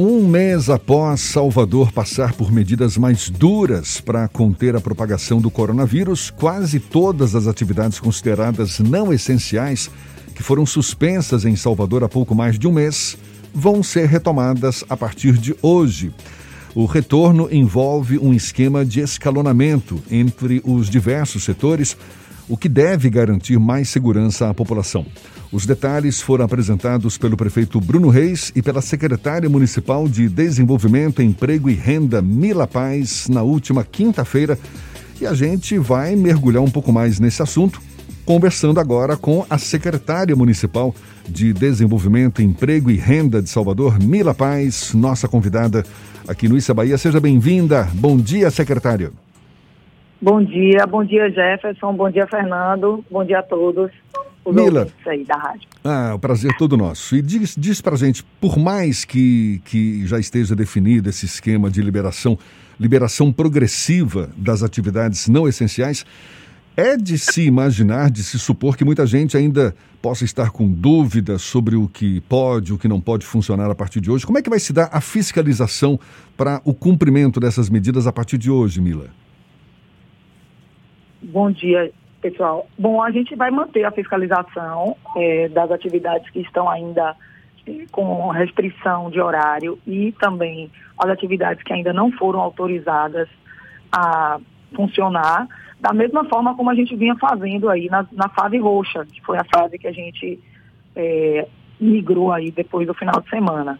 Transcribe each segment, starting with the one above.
Um mês após Salvador passar por medidas mais duras para conter a propagação do coronavírus, quase todas as atividades consideradas não essenciais, que foram suspensas em Salvador há pouco mais de um mês, vão ser retomadas a partir de hoje. O retorno envolve um esquema de escalonamento entre os diversos setores, o que deve garantir mais segurança à população. Os detalhes foram apresentados pelo prefeito Bruno Reis e pela secretária municipal de Desenvolvimento, Emprego e Renda, Mila Paz, na última quinta-feira. E a gente vai mergulhar um pouco mais nesse assunto, conversando agora com a secretária municipal de Desenvolvimento, Emprego e Renda de Salvador, Mila Paz, nossa convidada aqui no Issa Bahia. Seja bem-vinda. Bom dia, secretária. Bom dia, bom dia Jefferson, bom dia Fernando, bom dia a todos. Mila, aí da rádio. Ah, o prazer é todo nosso. E diz, diz pra gente, por mais que, que já esteja definido esse esquema de liberação, liberação progressiva das atividades não essenciais, é de se imaginar, de se supor que muita gente ainda possa estar com dúvidas sobre o que pode, o que não pode funcionar a partir de hoje. Como é que vai se dar a fiscalização para o cumprimento dessas medidas a partir de hoje, Mila? Bom dia, pessoal. Bom, a gente vai manter a fiscalização é, das atividades que estão ainda é, com restrição de horário e também as atividades que ainda não foram autorizadas a funcionar, da mesma forma como a gente vinha fazendo aí na, na fase roxa, que foi a fase que a gente é, migrou aí depois do final de semana,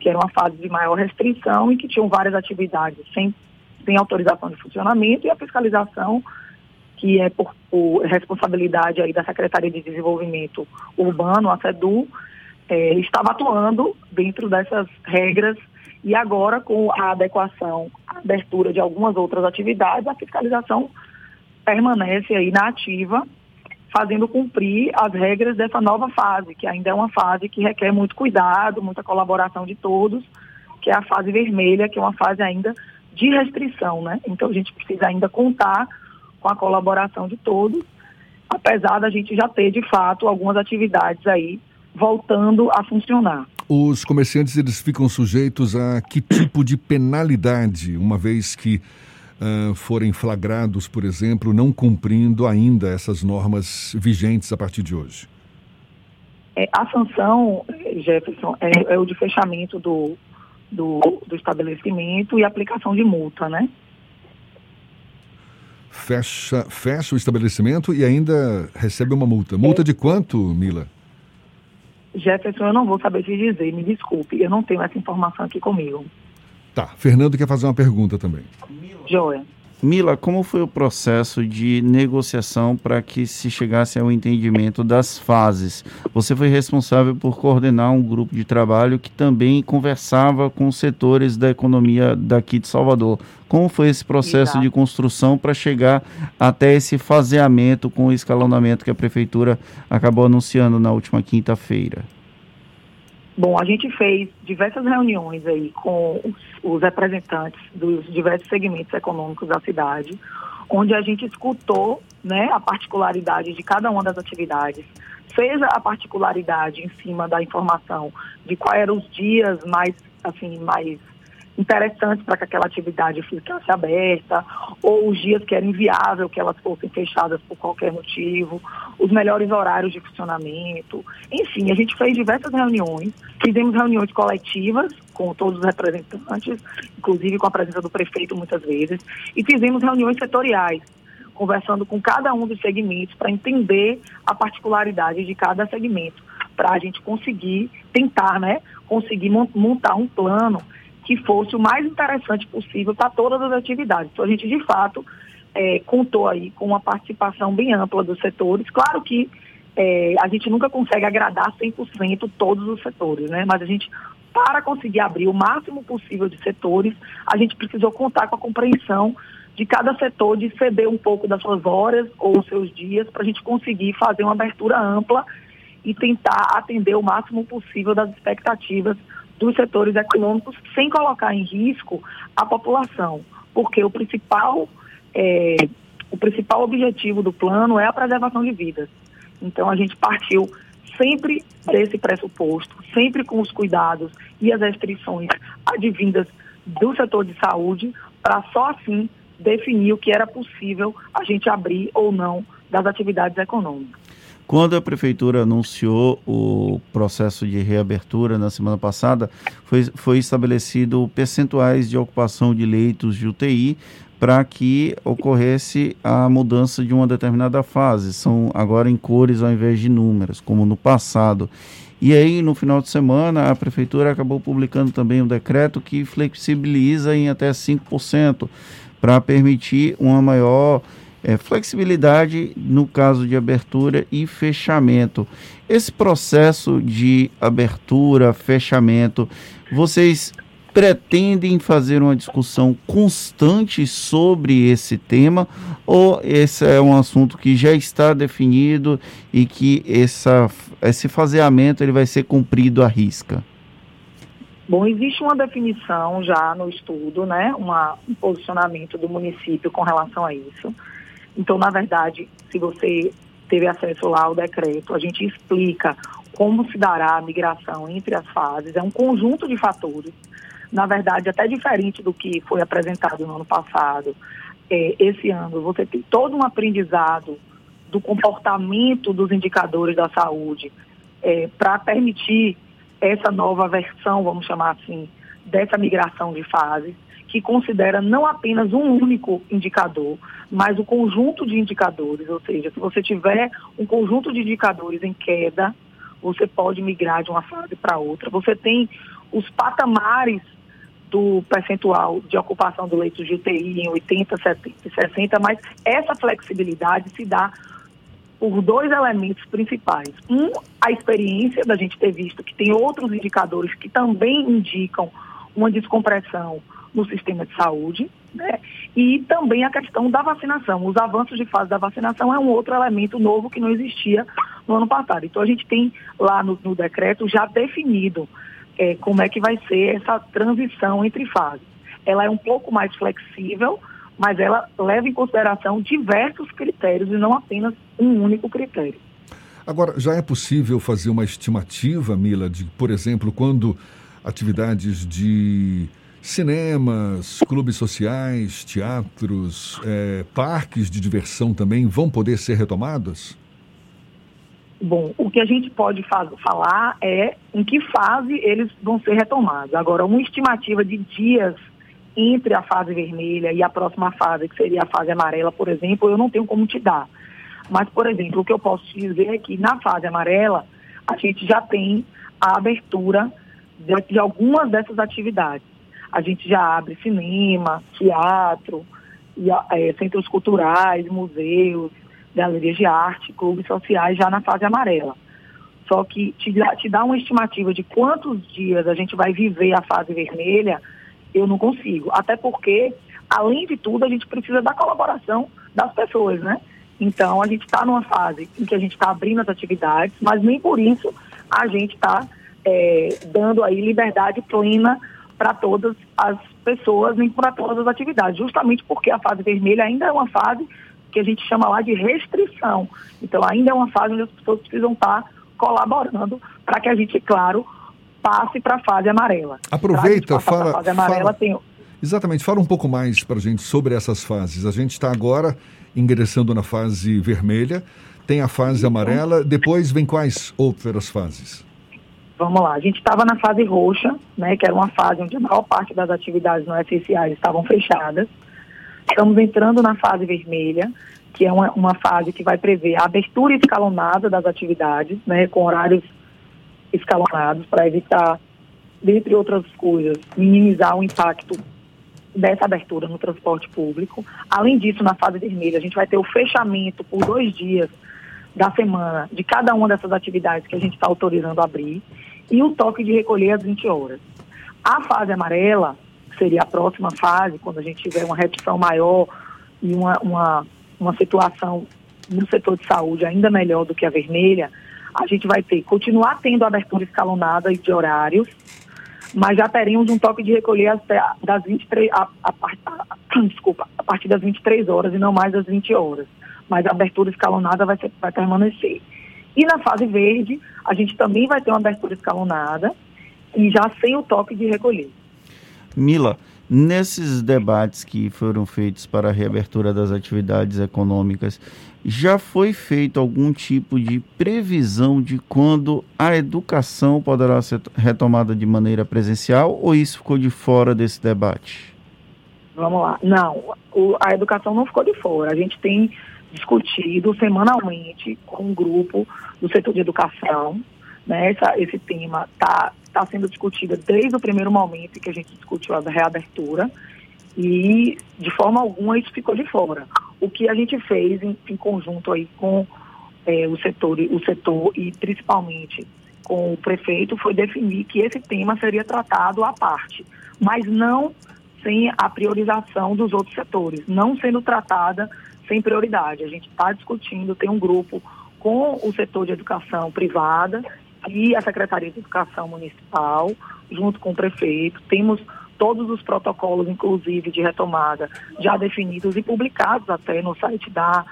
que era uma fase de maior restrição e que tinham várias atividades sem, sem autorização de funcionamento e a fiscalização que é por, por responsabilidade aí da Secretaria de Desenvolvimento Urbano, a SEDU, é, estava atuando dentro dessas regras e agora com a adequação, a abertura de algumas outras atividades, a fiscalização permanece aí na ativa, fazendo cumprir as regras dessa nova fase, que ainda é uma fase que requer muito cuidado, muita colaboração de todos, que é a fase vermelha, que é uma fase ainda de restrição, né? Então a gente precisa ainda contar com a colaboração de todos, apesar da gente já ter, de fato, algumas atividades aí voltando a funcionar. Os comerciantes eles ficam sujeitos a que tipo de penalidade, uma vez que uh, forem flagrados, por exemplo, não cumprindo ainda essas normas vigentes a partir de hoje? É, a sanção, Jefferson, é, é o de fechamento do, do, do estabelecimento e aplicação de multa, né? Fecha, fecha o estabelecimento e ainda recebe uma multa. Multa de quanto, Mila? Jefferson, eu não vou saber te dizer, me desculpe, eu não tenho essa informação aqui comigo. Tá, Fernando quer fazer uma pergunta também. Joia. Mila, como foi o processo de negociação para que se chegasse ao entendimento das fases? Você foi responsável por coordenar um grupo de trabalho que também conversava com os setores da economia daqui de Salvador. Como foi esse processo Exato. de construção para chegar até esse faseamento com o escalonamento que a prefeitura acabou anunciando na última quinta-feira? Bom, a gente fez diversas reuniões aí com os, os, representantes dos diversos segmentos econômicos da cidade, onde a gente escutou né, a particularidade de cada uma das atividades, seja a particularidade em cima da informação de quais eram os dias mais, assim, mais interessantes para que aquela atividade ficasse aberta, ou os dias que era inviável que elas fossem fechadas por qualquer motivo, os melhores horários de funcionamento. Enfim, a gente fez diversas reuniões, fizemos reuniões coletivas com todos os representantes, inclusive com a presença do prefeito muitas vezes, e fizemos reuniões setoriais, conversando com cada um dos segmentos para entender a particularidade de cada segmento, para a gente conseguir tentar, né, conseguir montar um plano que fosse o mais interessante possível para todas as atividades. Então, a gente, de fato, é, contou aí com uma participação bem ampla dos setores. Claro que é, a gente nunca consegue agradar 100% todos os setores, né? Mas a gente, para conseguir abrir o máximo possível de setores, a gente precisou contar com a compreensão de cada setor de ceder um pouco das suas horas ou seus dias para a gente conseguir fazer uma abertura ampla e tentar atender o máximo possível das expectativas dos setores econômicos sem colocar em risco a população, porque o principal, é, o principal objetivo do plano é a preservação de vidas. Então a gente partiu sempre desse pressuposto, sempre com os cuidados e as restrições advindas do setor de saúde, para só assim definir o que era possível a gente abrir ou não das atividades econômicas. Quando a prefeitura anunciou o processo de reabertura na semana passada, foi, foi estabelecido percentuais de ocupação de leitos de UTI para que ocorresse a mudança de uma determinada fase. São agora em cores ao invés de números, como no passado. E aí, no final de semana, a prefeitura acabou publicando também um decreto que flexibiliza em até 5% para permitir uma maior é, flexibilidade no caso de abertura e fechamento. Esse processo de abertura, fechamento, vocês pretendem fazer uma discussão constante sobre esse tema ou esse é um assunto que já está definido e que essa, esse faseamento ele vai ser cumprido à risca? Bom, existe uma definição já no estudo, né, uma, um posicionamento do município com relação a isso. Então, na verdade, se você teve acesso lá ao decreto, a gente explica como se dará a migração entre as fases. É um conjunto de fatores, na verdade, até diferente do que foi apresentado no ano passado. É, esse ano, você tem todo um aprendizado do comportamento dos indicadores da saúde é, para permitir essa nova versão, vamos chamar assim, dessa migração de fases que considera não apenas um único indicador, mas o conjunto de indicadores. Ou seja, se você tiver um conjunto de indicadores em queda, você pode migrar de uma fase para outra. Você tem os patamares do percentual de ocupação do leito de UTI em 80, 70 e 60, mas essa flexibilidade se dá por dois elementos principais. Um, a experiência da gente ter visto que tem outros indicadores que também indicam uma descompressão no sistema de saúde, né? E também a questão da vacinação. Os avanços de fase da vacinação é um outro elemento novo que não existia no ano passado. Então a gente tem lá no, no decreto já definido é, como é que vai ser essa transição entre fases. Ela é um pouco mais flexível, mas ela leva em consideração diversos critérios e não apenas um único critério. Agora, já é possível fazer uma estimativa, Mila, de, por exemplo, quando atividades de Cinemas, clubes sociais, teatros, é, parques de diversão também vão poder ser retomados? Bom, o que a gente pode falar é em que fase eles vão ser retomados. Agora, uma estimativa de dias entre a fase vermelha e a próxima fase, que seria a fase amarela, por exemplo, eu não tenho como te dar. Mas, por exemplo, o que eu posso te dizer é que na fase amarela, a gente já tem a abertura de, de algumas dessas atividades a gente já abre cinema, teatro, é, centros culturais, museus, galerias de arte, clubes sociais já na fase amarela. Só que te te dá uma estimativa de quantos dias a gente vai viver a fase vermelha, eu não consigo. Até porque, além de tudo, a gente precisa da colaboração das pessoas, né? Então, a gente está numa fase em que a gente está abrindo as atividades, mas nem por isso a gente está é, dando aí liberdade plena para todas as pessoas, nem para todas as atividades, justamente porque a fase vermelha ainda é uma fase que a gente chama lá de restrição. Então, ainda é uma fase onde as pessoas precisam estar colaborando para que a gente, claro, passe para a fase amarela. Aproveita, fala. Fase amarela fala, tem... Exatamente, fala um pouco mais para a gente sobre essas fases. A gente está agora ingressando na fase vermelha, tem a fase amarela, depois vem quais outras fases? Vamos lá, a gente estava na fase roxa, né, que era uma fase onde a maior parte das atividades não essenciais estavam fechadas. Estamos entrando na fase vermelha, que é uma, uma fase que vai prever a abertura escalonada das atividades, né, com horários escalonados para evitar, dentre outras coisas, minimizar o impacto dessa abertura no transporte público. Além disso, na fase vermelha, a gente vai ter o fechamento por dois dias da semana de cada uma dessas atividades que a gente está autorizando abrir e o toque de recolher às 20 horas. A fase amarela, que seria a próxima fase, quando a gente tiver uma redução maior e uma, uma, uma situação no setor de saúde ainda melhor do que a vermelha, a gente vai ter, continuar tendo abertura escalonada de horários, mas já teremos um toque de recolher até das 23, a, a, a, desculpa, a partir das 23 horas e não mais das 20 horas. Mas a abertura escalonada vai, ser, vai permanecer. E na fase verde, a gente também vai ter uma abertura escalonada e já sem o toque de recolher. Mila, nesses debates que foram feitos para a reabertura das atividades econômicas, já foi feito algum tipo de previsão de quando a educação poderá ser retomada de maneira presencial ou isso ficou de fora desse debate? Vamos lá. Não, o, a educação não ficou de fora. A gente tem discutido semanalmente com um grupo do setor de educação. Né? Essa, esse tema está tá sendo discutido desde o primeiro momento que a gente discutiu a reabertura e de forma alguma isso ficou de fora. O que a gente fez em, em conjunto aí com é, o, setor, o setor e principalmente com o prefeito foi definir que esse tema seria tratado à parte, mas não sem a priorização dos outros setores, não sendo tratada sem prioridade. A gente está discutindo, tem um grupo com o setor de educação privada e a Secretaria de Educação Municipal, junto com o prefeito. Temos todos os protocolos, inclusive de retomada, já definidos e publicados até no site da,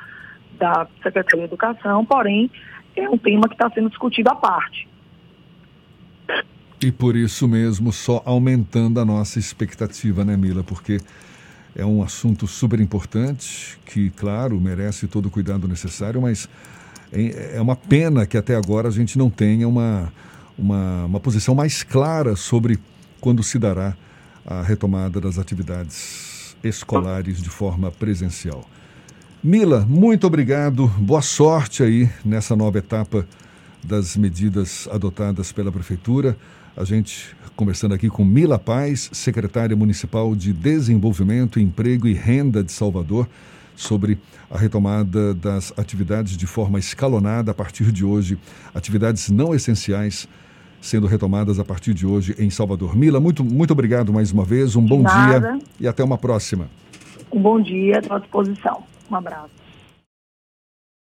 da Secretaria de Educação, porém, é um tema que está sendo discutido à parte. E por isso mesmo, só aumentando a nossa expectativa, né, Mila? Porque é um assunto super importante, que, claro, merece todo o cuidado necessário, mas é uma pena que até agora a gente não tenha uma, uma, uma posição mais clara sobre quando se dará a retomada das atividades escolares de forma presencial. Mila, muito obrigado, boa sorte aí nessa nova etapa das medidas adotadas pela Prefeitura. A gente conversando aqui com Mila Paz, secretária municipal de Desenvolvimento, Emprego e Renda de Salvador, sobre a retomada das atividades de forma escalonada a partir de hoje, atividades não essenciais sendo retomadas a partir de hoje em Salvador. Mila, muito, muito obrigado mais uma vez, um bom dia e até uma próxima. Um bom dia, à sua disposição. Um abraço.